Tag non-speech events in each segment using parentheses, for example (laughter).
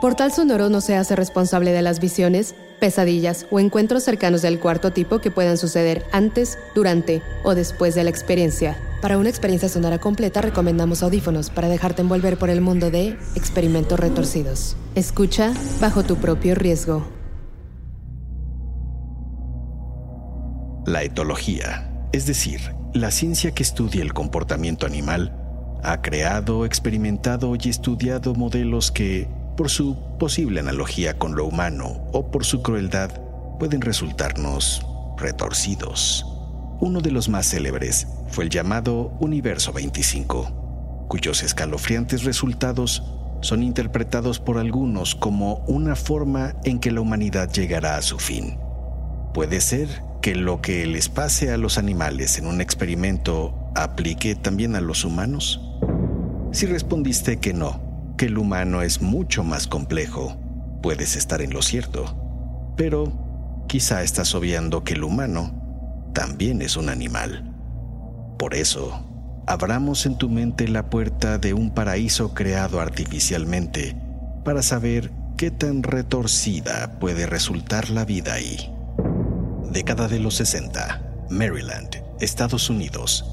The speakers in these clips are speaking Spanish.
Portal Sonoro no se hace responsable de las visiones, pesadillas o encuentros cercanos del cuarto tipo que puedan suceder antes, durante o después de la experiencia. Para una experiencia sonora completa recomendamos audífonos para dejarte envolver por el mundo de experimentos retorcidos. Escucha bajo tu propio riesgo. La etología, es decir, la ciencia que estudia el comportamiento animal, ha creado, experimentado y estudiado modelos que, por su posible analogía con lo humano o por su crueldad, pueden resultarnos retorcidos. Uno de los más célebres fue el llamado Universo 25, cuyos escalofriantes resultados son interpretados por algunos como una forma en que la humanidad llegará a su fin. Puede ser que lo que les pase a los animales en un experimento aplique también a los humanos. Si respondiste que no, que el humano es mucho más complejo, puedes estar en lo cierto. Pero quizá estás obviando que el humano también es un animal. Por eso, abramos en tu mente la puerta de un paraíso creado artificialmente para saber qué tan retorcida puede resultar la vida ahí. Década de los 60, Maryland, Estados Unidos.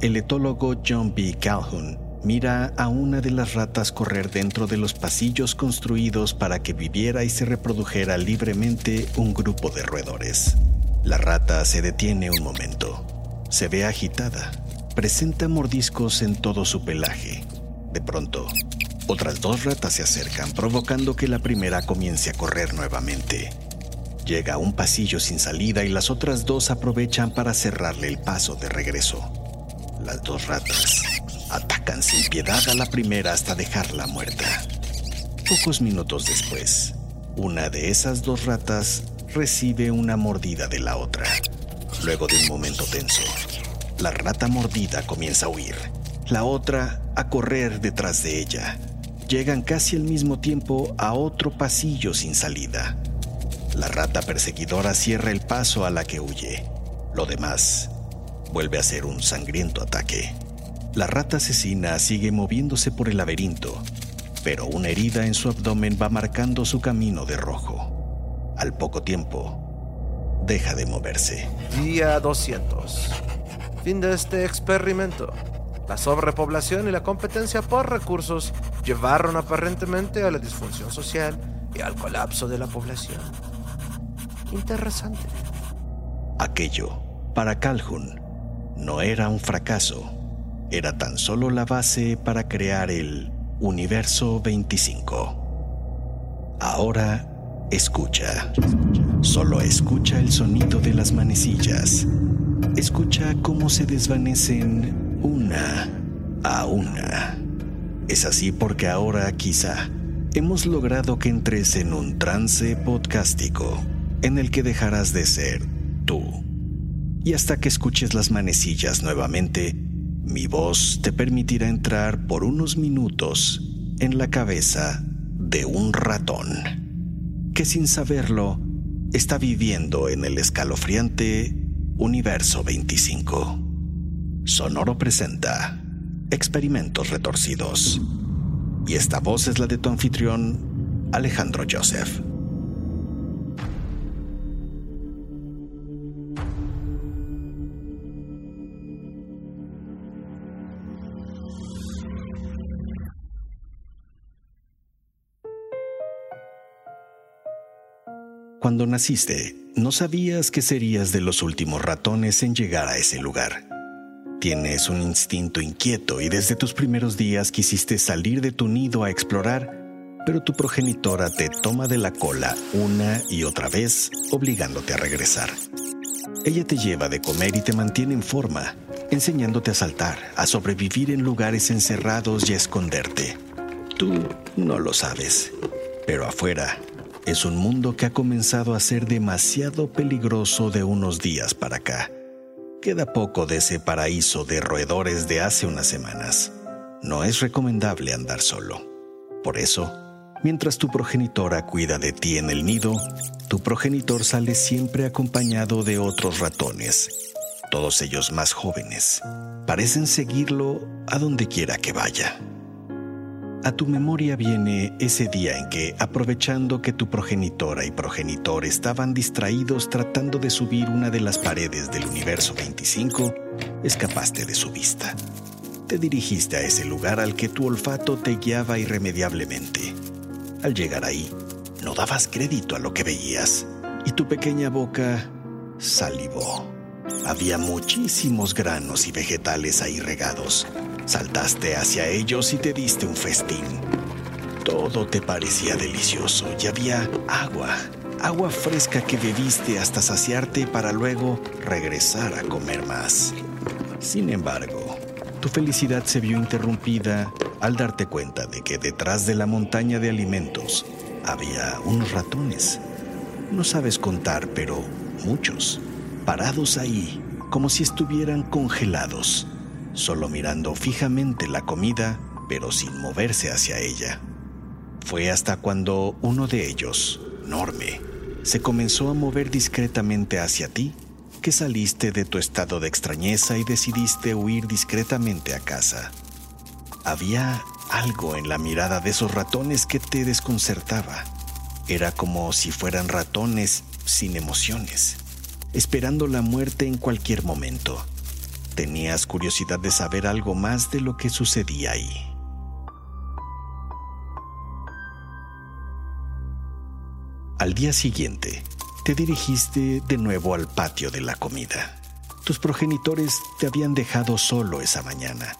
El etólogo John B. Calhoun mira a una de las ratas correr dentro de los pasillos construidos para que viviera y se reprodujera libremente un grupo de roedores. La rata se detiene un momento. Se ve agitada. Presenta mordiscos en todo su pelaje. De pronto, otras dos ratas se acercan, provocando que la primera comience a correr nuevamente. Llega a un pasillo sin salida y las otras dos aprovechan para cerrarle el paso de regreso. Las dos ratas atacan sin piedad a la primera hasta dejarla muerta. Pocos minutos después, una de esas dos ratas recibe una mordida de la otra. Luego de un momento tenso, la rata mordida comienza a huir, la otra a correr detrás de ella. Llegan casi al mismo tiempo a otro pasillo sin salida. La rata perseguidora cierra el paso a la que huye. Lo demás vuelve a ser un sangriento ataque. La rata asesina sigue moviéndose por el laberinto, pero una herida en su abdomen va marcando su camino de rojo. Al poco tiempo, deja de moverse. Día 200. Fin de este experimento. La sobrepoblación y la competencia por recursos llevaron aparentemente a la disfunción social y al colapso de la población. Interesante. Aquello, para Calhoun, no era un fracaso era tan solo la base para crear el Universo 25. Ahora escucha. Solo escucha el sonido de las manecillas. Escucha cómo se desvanecen una a una. Es así porque ahora quizá hemos logrado que entres en un trance podcástico en el que dejarás de ser tú. Y hasta que escuches las manecillas nuevamente, mi voz te permitirá entrar por unos minutos en la cabeza de un ratón que sin saberlo está viviendo en el escalofriante Universo 25. Sonoro presenta Experimentos Retorcidos. Y esta voz es la de tu anfitrión, Alejandro Joseph. Cuando naciste, no sabías que serías de los últimos ratones en llegar a ese lugar. Tienes un instinto inquieto y desde tus primeros días quisiste salir de tu nido a explorar, pero tu progenitora te toma de la cola una y otra vez, obligándote a regresar. Ella te lleva de comer y te mantiene en forma, enseñándote a saltar, a sobrevivir en lugares encerrados y a esconderte. Tú no lo sabes, pero afuera es un mundo que ha comenzado a ser demasiado peligroso de unos días para acá. Queda poco de ese paraíso de roedores de hace unas semanas. No es recomendable andar solo. Por eso, mientras tu progenitora cuida de ti en el nido, tu progenitor sale siempre acompañado de otros ratones, todos ellos más jóvenes. Parecen seguirlo a donde quiera que vaya. A tu memoria viene ese día en que, aprovechando que tu progenitora y progenitor estaban distraídos tratando de subir una de las paredes del universo 25, escapaste de su vista. Te dirigiste a ese lugar al que tu olfato te guiaba irremediablemente. Al llegar ahí, no dabas crédito a lo que veías y tu pequeña boca salivó. Había muchísimos granos y vegetales ahí regados Saltaste hacia ellos y te diste un festín. Todo te parecía delicioso y había agua, agua fresca que bebiste hasta saciarte para luego regresar a comer más. Sin embargo, tu felicidad se vio interrumpida al darte cuenta de que detrás de la montaña de alimentos había unos ratones. No sabes contar, pero muchos, parados ahí, como si estuvieran congelados solo mirando fijamente la comida, pero sin moverse hacia ella. Fue hasta cuando uno de ellos, enorme, se comenzó a mover discretamente hacia ti que saliste de tu estado de extrañeza y decidiste huir discretamente a casa. Había algo en la mirada de esos ratones que te desconcertaba. Era como si fueran ratones sin emociones, esperando la muerte en cualquier momento. Tenías curiosidad de saber algo más de lo que sucedía ahí. Al día siguiente, te dirigiste de nuevo al patio de la comida. Tus progenitores te habían dejado solo esa mañana.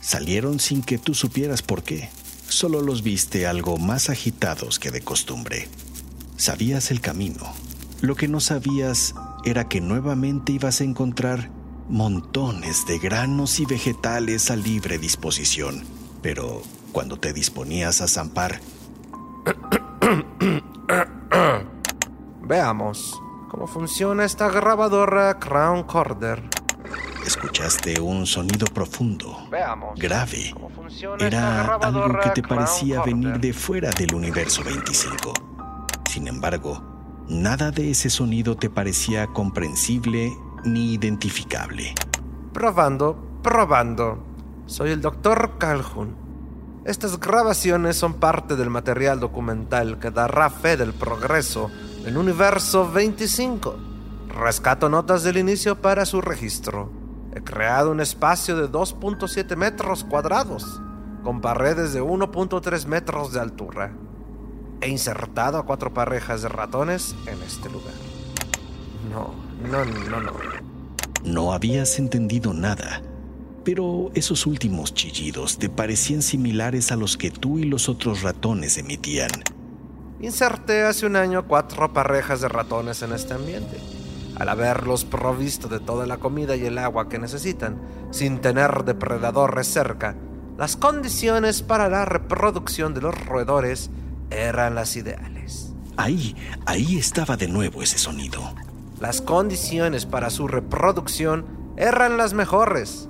Salieron sin que tú supieras por qué. Solo los viste algo más agitados que de costumbre. Sabías el camino. Lo que no sabías era que nuevamente ibas a encontrar montones de granos y vegetales a libre disposición, pero cuando te disponías a zampar... (coughs) Veamos cómo funciona esta grabadora Crown Corder. Escuchaste un sonido profundo, grave. Era algo que te parecía venir de fuera del universo 25. Sin embargo, nada de ese sonido te parecía comprensible ni identificable. Probando, probando. Soy el doctor Calhoun. Estas grabaciones son parte del material documental que dará fe del progreso del universo 25. Rescato notas del inicio para su registro. He creado un espacio de 2.7 metros cuadrados, con paredes de 1.3 metros de altura. He insertado a cuatro parejas de ratones en este lugar. No, no, no, no. No habías entendido nada, pero esos últimos chillidos te parecían similares a los que tú y los otros ratones emitían. Inserté hace un año cuatro parejas de ratones en este ambiente. Al haberlos provisto de toda la comida y el agua que necesitan, sin tener depredadores cerca, las condiciones para la reproducción de los roedores eran las ideales. Ahí, ahí estaba de nuevo ese sonido las condiciones para su reproducción eran las mejores.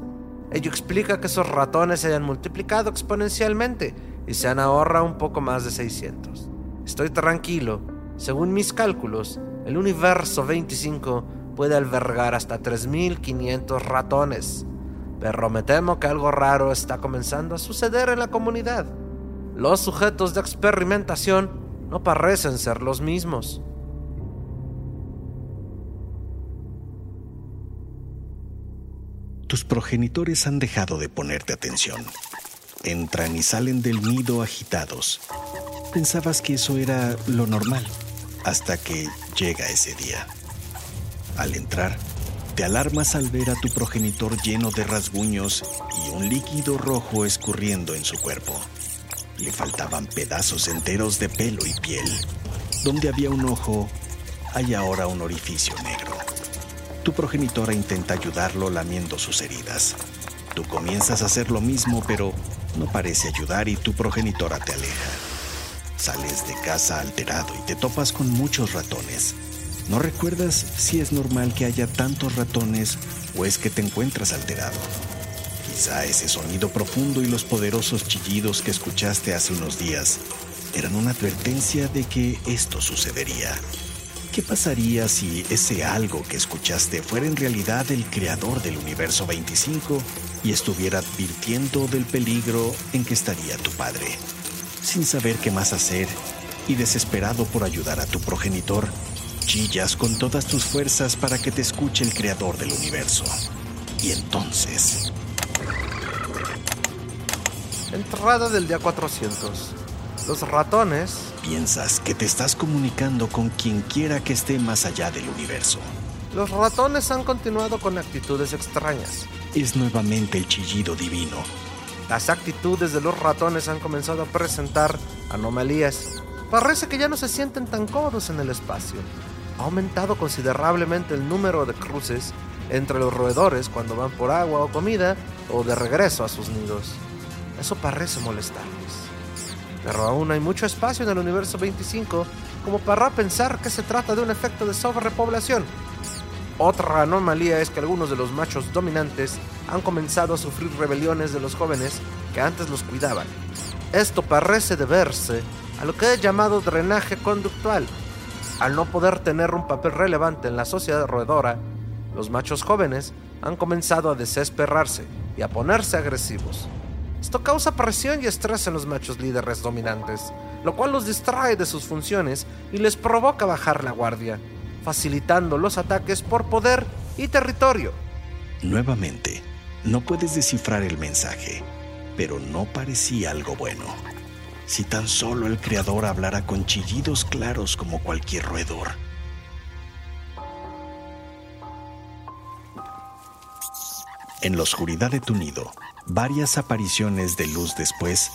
Ello explica que esos ratones se hayan multiplicado exponencialmente y se han ahorrado un poco más de 600. Estoy tranquilo. Según mis cálculos, el universo 25 puede albergar hasta 3.500 ratones. Pero me temo que algo raro está comenzando a suceder en la comunidad. Los sujetos de experimentación no parecen ser los mismos. Tus progenitores han dejado de ponerte atención. Entran y salen del nido agitados. Pensabas que eso era lo normal, hasta que llega ese día. Al entrar, te alarmas al ver a tu progenitor lleno de rasguños y un líquido rojo escurriendo en su cuerpo. Le faltaban pedazos enteros de pelo y piel. Donde había un ojo, hay ahora un orificio negro. Tu progenitora intenta ayudarlo lamiendo sus heridas. Tú comienzas a hacer lo mismo, pero no parece ayudar y tu progenitora te aleja. Sales de casa alterado y te topas con muchos ratones. ¿No recuerdas si es normal que haya tantos ratones o es que te encuentras alterado? Quizá ese sonido profundo y los poderosos chillidos que escuchaste hace unos días eran una advertencia de que esto sucedería. ¿Qué pasaría si ese algo que escuchaste fuera en realidad el creador del universo 25 y estuviera advirtiendo del peligro en que estaría tu padre? Sin saber qué más hacer y desesperado por ayudar a tu progenitor, chillas con todas tus fuerzas para que te escuche el creador del universo. Y entonces, Entrada del día 400. Los ratones. Piensas que te estás comunicando con quien quiera que esté más allá del universo. Los ratones han continuado con actitudes extrañas. Es nuevamente el chillido divino. Las actitudes de los ratones han comenzado a presentar anomalías. Parece que ya no se sienten tan cómodos en el espacio. Ha aumentado considerablemente el número de cruces entre los roedores cuando van por agua o comida o de regreso a sus nidos. Eso parece molestarles. Pero aún hay mucho espacio en el universo 25 como para pensar que se trata de un efecto de sobrepoblación. Otra anomalía es que algunos de los machos dominantes han comenzado a sufrir rebeliones de los jóvenes que antes los cuidaban. Esto parece deberse a lo que he llamado drenaje conductual. Al no poder tener un papel relevante en la sociedad roedora, los machos jóvenes han comenzado a desesperarse y a ponerse agresivos. Esto causa presión y estrés en los machos líderes dominantes, lo cual los distrae de sus funciones y les provoca bajar la guardia, facilitando los ataques por poder y territorio. Nuevamente, no puedes descifrar el mensaje, pero no parecía algo bueno. Si tan solo el creador hablara con chillidos claros como cualquier roedor. En la oscuridad de tu nido, varias apariciones de luz después,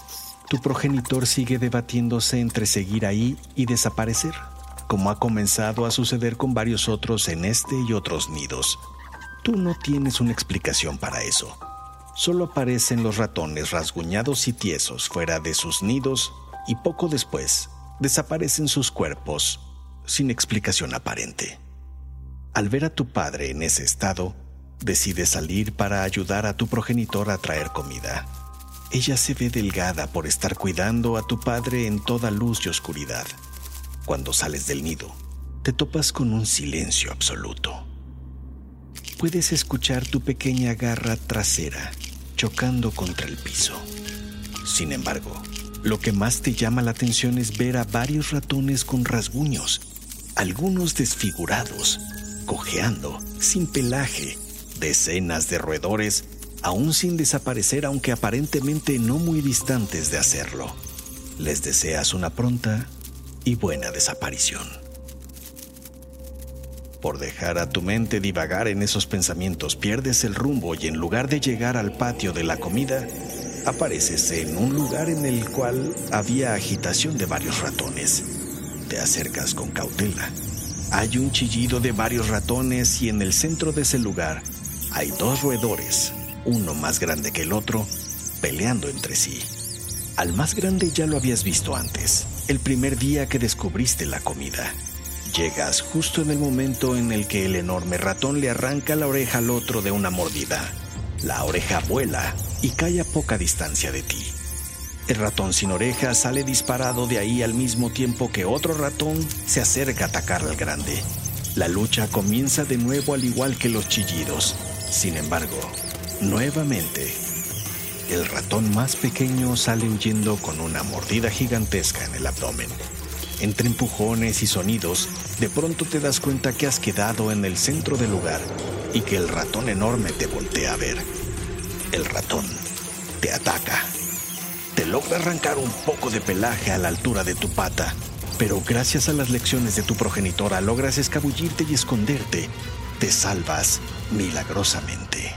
tu progenitor sigue debatiéndose entre seguir ahí y desaparecer, como ha comenzado a suceder con varios otros en este y otros nidos. Tú no tienes una explicación para eso. Solo aparecen los ratones rasguñados y tiesos fuera de sus nidos y poco después desaparecen sus cuerpos sin explicación aparente. Al ver a tu padre en ese estado, decides salir para ayudar a tu progenitor a traer comida. Ella se ve delgada por estar cuidando a tu padre en toda luz y oscuridad. Cuando sales del nido, te topas con un silencio absoluto. Puedes escuchar tu pequeña garra trasera chocando contra el piso. Sin embargo, lo que más te llama la atención es ver a varios ratones con rasguños, algunos desfigurados, cojeando, sin pelaje, decenas de roedores, aún sin desaparecer aunque aparentemente no muy distantes de hacerlo. Les deseas una pronta y buena desaparición. Por dejar a tu mente divagar en esos pensamientos, pierdes el rumbo y en lugar de llegar al patio de la comida, apareces en un lugar en el cual había agitación de varios ratones. Te acercas con cautela. Hay un chillido de varios ratones y en el centro de ese lugar hay dos roedores, uno más grande que el otro, peleando entre sí. Al más grande ya lo habías visto antes, el primer día que descubriste la comida. Llegas justo en el momento en el que el enorme ratón le arranca la oreja al otro de una mordida. La oreja vuela y cae a poca distancia de ti. El ratón sin oreja sale disparado de ahí al mismo tiempo que otro ratón se acerca a atacar al grande. La lucha comienza de nuevo al igual que los chillidos. Sin embargo, nuevamente, el ratón más pequeño sale huyendo con una mordida gigantesca en el abdomen. Entre empujones y sonidos, de pronto te das cuenta que has quedado en el centro del lugar y que el ratón enorme te voltea a ver. El ratón te ataca. Te logra arrancar un poco de pelaje a la altura de tu pata, pero gracias a las lecciones de tu progenitora logras escabullirte y esconderte. Te salvas milagrosamente.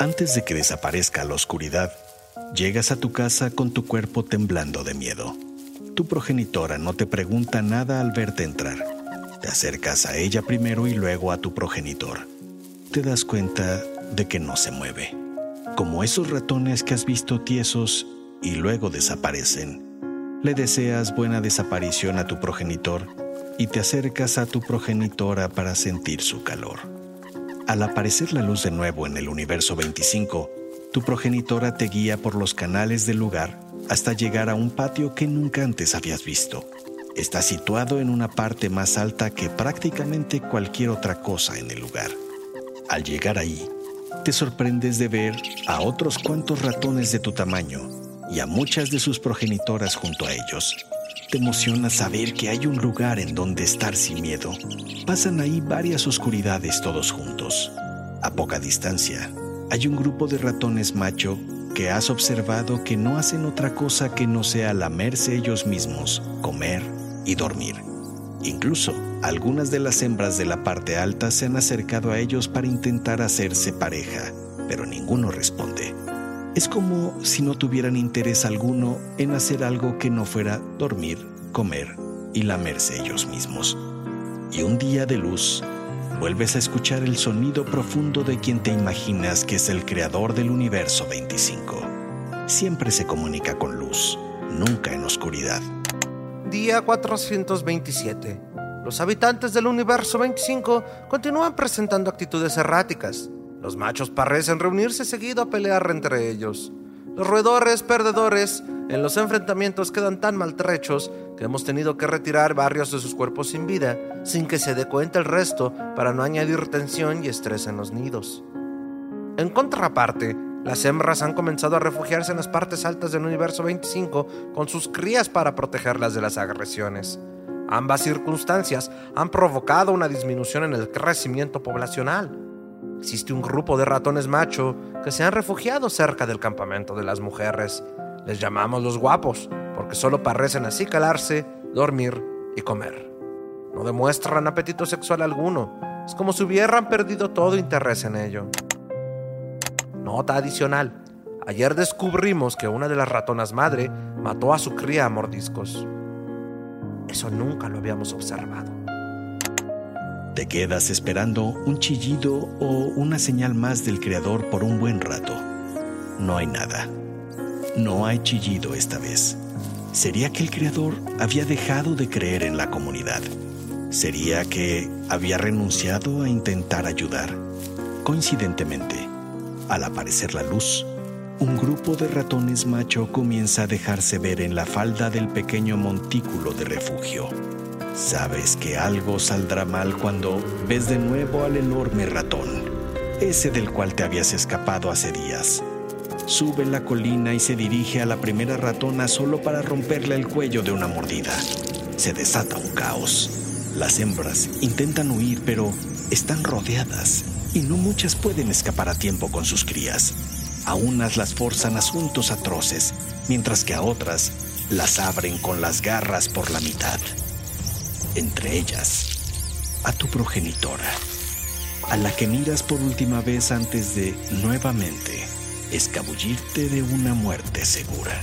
Antes de que desaparezca la oscuridad, llegas a tu casa con tu cuerpo temblando de miedo. Tu progenitora no te pregunta nada al verte entrar. Te acercas a ella primero y luego a tu progenitor. Te das cuenta de que no se mueve. Como esos ratones que has visto tiesos y luego desaparecen. Le deseas buena desaparición a tu progenitor y te acercas a tu progenitora para sentir su calor. Al aparecer la luz de nuevo en el universo 25, tu progenitora te guía por los canales del lugar hasta llegar a un patio que nunca antes habías visto. Está situado en una parte más alta que prácticamente cualquier otra cosa en el lugar. Al llegar ahí, te sorprendes de ver a otros cuantos ratones de tu tamaño y a muchas de sus progenitoras junto a ellos. Te emociona saber que hay un lugar en donde estar sin miedo. Pasan ahí varias oscuridades todos juntos. A poca distancia, hay un grupo de ratones macho que has observado que no hacen otra cosa que no sea lamerse ellos mismos, comer y dormir. Incluso algunas de las hembras de la parte alta se han acercado a ellos para intentar hacerse pareja, pero ninguno responde. Es como si no tuvieran interés alguno en hacer algo que no fuera dormir, comer y lamerse ellos mismos. Y un día de luz, vuelves a escuchar el sonido profundo de quien te imaginas que es el creador del universo 25. Siempre se comunica con luz, nunca en oscuridad. Día 427. Los habitantes del universo 25 continúan presentando actitudes erráticas. Los machos parecen reunirse seguido a pelear entre ellos. Los roedores perdedores en los enfrentamientos quedan tan maltrechos que hemos tenido que retirar varios de sus cuerpos sin vida sin que se dé cuenta el resto para no añadir tensión y estrés en los nidos. En contraparte, las hembras han comenzado a refugiarse en las partes altas del universo 25 con sus crías para protegerlas de las agresiones. Ambas circunstancias han provocado una disminución en el crecimiento poblacional. Existe un grupo de ratones macho que se han refugiado cerca del campamento de las mujeres. Les llamamos los guapos, porque solo parecen así calarse, dormir y comer. No demuestran apetito sexual alguno. Es como si hubieran perdido todo interés en ello. Nota adicional. Ayer descubrimos que una de las ratonas madre mató a su cría a mordiscos. Eso nunca lo habíamos observado. Te quedas esperando un chillido o una señal más del creador por un buen rato. No hay nada. No hay chillido esta vez. ¿Sería que el creador había dejado de creer en la comunidad? ¿Sería que había renunciado a intentar ayudar? Coincidentemente, al aparecer la luz, un grupo de ratones macho comienza a dejarse ver en la falda del pequeño montículo de refugio. Sabes que algo saldrá mal cuando ves de nuevo al enorme ratón, ese del cual te habías escapado hace días. Sube la colina y se dirige a la primera ratona solo para romperle el cuello de una mordida. Se desata un caos. Las hembras intentan huir, pero están rodeadas y no muchas pueden escapar a tiempo con sus crías. A unas las forzan asuntos atroces, mientras que a otras las abren con las garras por la mitad entre ellas a tu progenitora, a la que miras por última vez antes de nuevamente escabullirte de una muerte segura.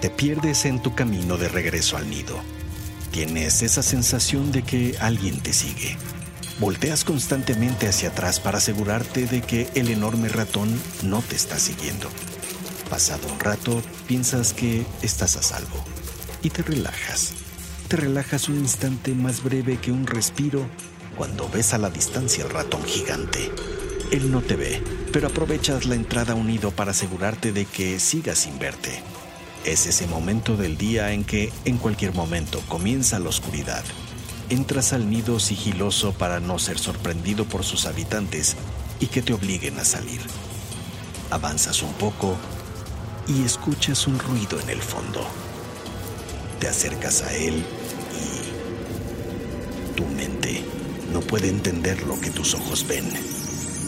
Te pierdes en tu camino de regreso al nido. Tienes esa sensación de que alguien te sigue. Volteas constantemente hacia atrás para asegurarte de que el enorme ratón no te está siguiendo. Pasado un rato, piensas que estás a salvo y te relajas. Te relajas un instante más breve que un respiro cuando ves a la distancia al ratón gigante. Él no te ve, pero aprovechas la entrada unido para asegurarte de que siga sin verte. Es ese momento del día en que en cualquier momento comienza la oscuridad. Entras al nido sigiloso para no ser sorprendido por sus habitantes y que te obliguen a salir. Avanzas un poco y escuchas un ruido en el fondo. Te acercas a él y tu mente no puede entender lo que tus ojos ven.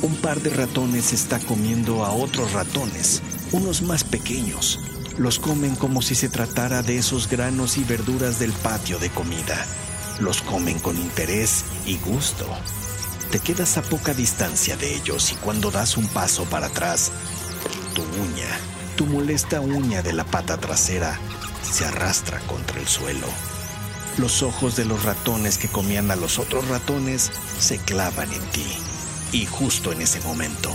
Un par de ratones está comiendo a otros ratones, unos más pequeños. Los comen como si se tratara de esos granos y verduras del patio de comida. Los comen con interés y gusto. Te quedas a poca distancia de ellos y cuando das un paso para atrás, tu uña tu molesta uña de la pata trasera se arrastra contra el suelo. Los ojos de los ratones que comían a los otros ratones se clavan en ti. Y justo en ese momento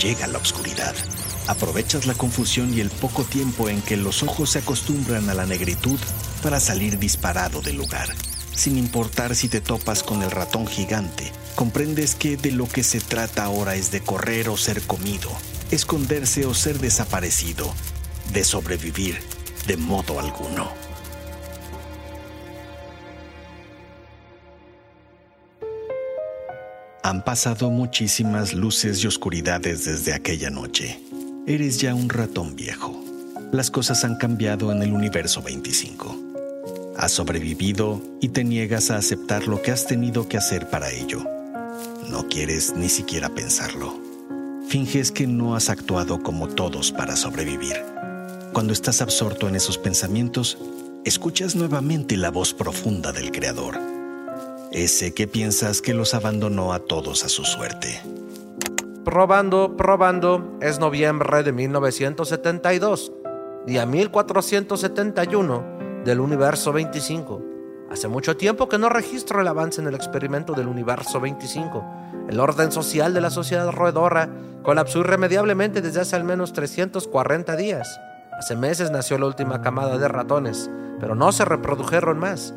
llega la oscuridad. Aprovechas la confusión y el poco tiempo en que los ojos se acostumbran a la negritud para salir disparado del lugar. Sin importar si te topas con el ratón gigante, comprendes que de lo que se trata ahora es de correr o ser comido, esconderse o ser desaparecido, de sobrevivir de modo alguno. Han pasado muchísimas luces y oscuridades desde aquella noche. Eres ya un ratón viejo. Las cosas han cambiado en el universo 25. Has sobrevivido y te niegas a aceptar lo que has tenido que hacer para ello. No quieres ni siquiera pensarlo. Finges que no has actuado como todos para sobrevivir. Cuando estás absorto en esos pensamientos, escuchas nuevamente la voz profunda del Creador. Ese que piensas que los abandonó a todos a su suerte. Probando, probando, es noviembre de 1972, día 1471 del universo 25. Hace mucho tiempo que no registro el avance en el experimento del universo 25. El orden social de la sociedad roedora colapsó irremediablemente desde hace al menos 340 días. Hace meses nació la última camada de ratones, pero no se reprodujeron más.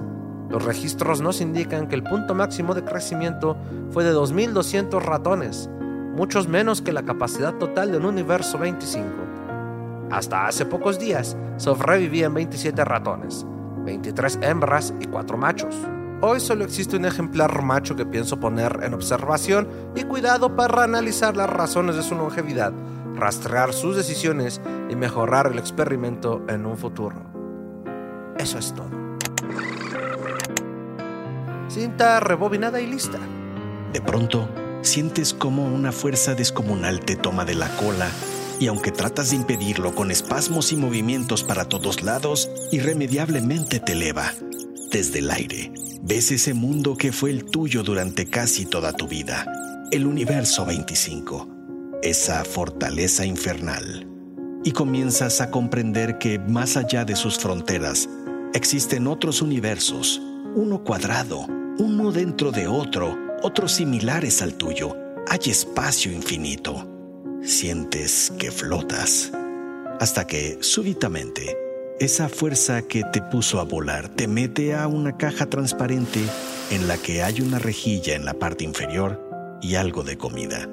Los registros nos indican que el punto máximo de crecimiento fue de 2.200 ratones, muchos menos que la capacidad total de un universo 25. Hasta hace pocos días sobrevivían 27 ratones, 23 hembras y 4 machos. Hoy solo existe un ejemplar macho que pienso poner en observación y cuidado para analizar las razones de su longevidad, rastrear sus decisiones y mejorar el experimento en un futuro. Eso es todo. Cinta rebobinada y lista. De pronto, sientes como una fuerza descomunal te toma de la cola y aunque tratas de impedirlo con espasmos y movimientos para todos lados, irremediablemente te eleva. Desde el aire, ves ese mundo que fue el tuyo durante casi toda tu vida, el universo 25, esa fortaleza infernal. Y comienzas a comprender que más allá de sus fronteras existen otros universos, uno cuadrado, uno dentro de otro, otros similares al tuyo. Hay espacio infinito. Sientes que flotas. Hasta que, súbitamente, esa fuerza que te puso a volar te mete a una caja transparente en la que hay una rejilla en la parte inferior y algo de comida.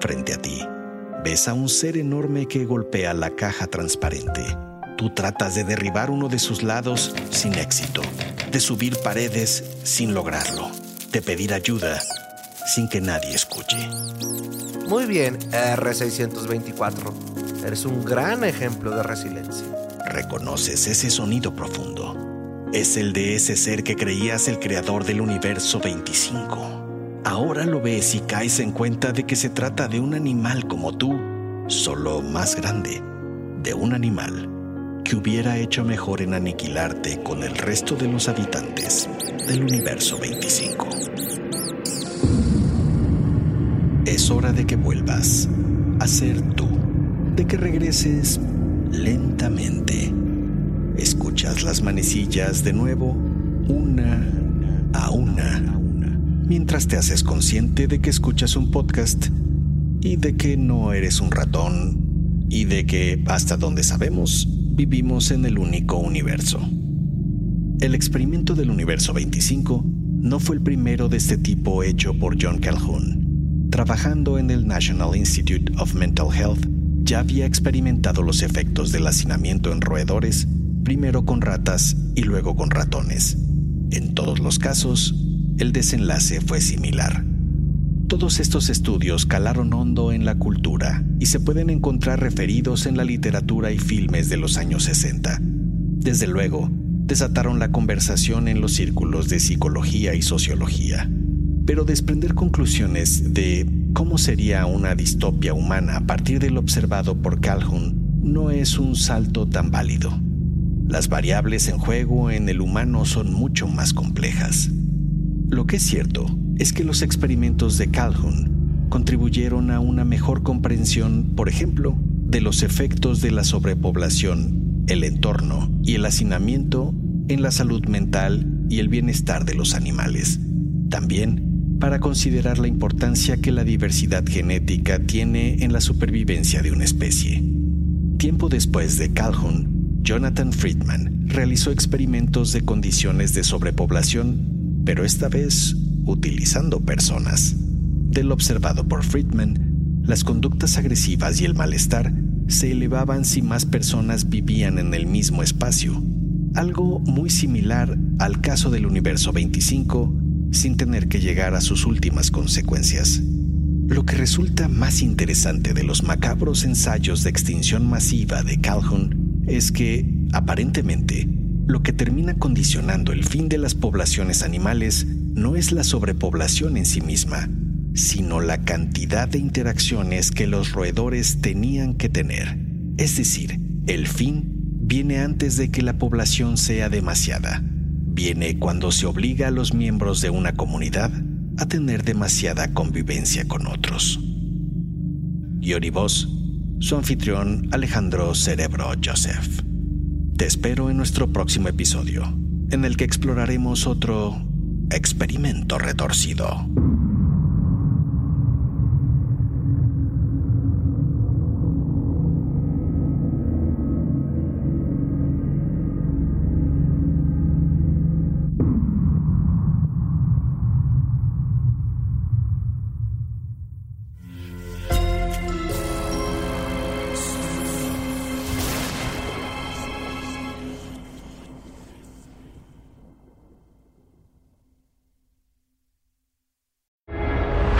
Frente a ti, ves a un ser enorme que golpea la caja transparente. Tú tratas de derribar uno de sus lados sin éxito, de subir paredes sin lograrlo, de pedir ayuda sin que nadie escuche. Muy bien, R624. Eres un gran ejemplo de resiliencia. Reconoces ese sonido profundo. Es el de ese ser que creías el creador del universo 25. Ahora lo ves y caes en cuenta de que se trata de un animal como tú, solo más grande, de un animal que hubiera hecho mejor en aniquilarte con el resto de los habitantes del universo 25. Es hora de que vuelvas a ser tú, de que regreses lentamente. Escuchas las manecillas de nuevo, una a una, mientras te haces consciente de que escuchas un podcast y de que no eres un ratón y de que, hasta donde sabemos, vivimos en el único universo. El experimento del universo 25 no fue el primero de este tipo hecho por John Calhoun. Trabajando en el National Institute of Mental Health, ya había experimentado los efectos del hacinamiento en roedores, primero con ratas y luego con ratones. En todos los casos, el desenlace fue similar. Todos estos estudios calaron hondo en la cultura y se pueden encontrar referidos en la literatura y filmes de los años 60. Desde luego, desataron la conversación en los círculos de psicología y sociología. Pero desprender conclusiones de cómo sería una distopia humana a partir de lo observado por Calhoun no es un salto tan válido. Las variables en juego en el humano son mucho más complejas. Lo que es cierto es que los experimentos de Calhoun contribuyeron a una mejor comprensión, por ejemplo, de los efectos de la sobrepoblación, el entorno y el hacinamiento en la salud mental y el bienestar de los animales. También para considerar la importancia que la diversidad genética tiene en la supervivencia de una especie. Tiempo después de Calhoun, Jonathan Friedman realizó experimentos de condiciones de sobrepoblación, pero esta vez utilizando personas. Del observado por Friedman, las conductas agresivas y el malestar se elevaban si más personas vivían en el mismo espacio, algo muy similar al caso del universo 25 sin tener que llegar a sus últimas consecuencias. Lo que resulta más interesante de los macabros ensayos de extinción masiva de Calhoun es que, aparentemente, lo que termina condicionando el fin de las poblaciones animales no es la sobrepoblación en sí misma, sino la cantidad de interacciones que los roedores tenían que tener. Es decir, el fin viene antes de que la población sea demasiada. Viene cuando se obliga a los miembros de una comunidad a tener demasiada convivencia con otros. Y Oribos, su anfitrión Alejandro Cerebro Joseph. Te espero en nuestro próximo episodio, en el que exploraremos otro experimento retorcido.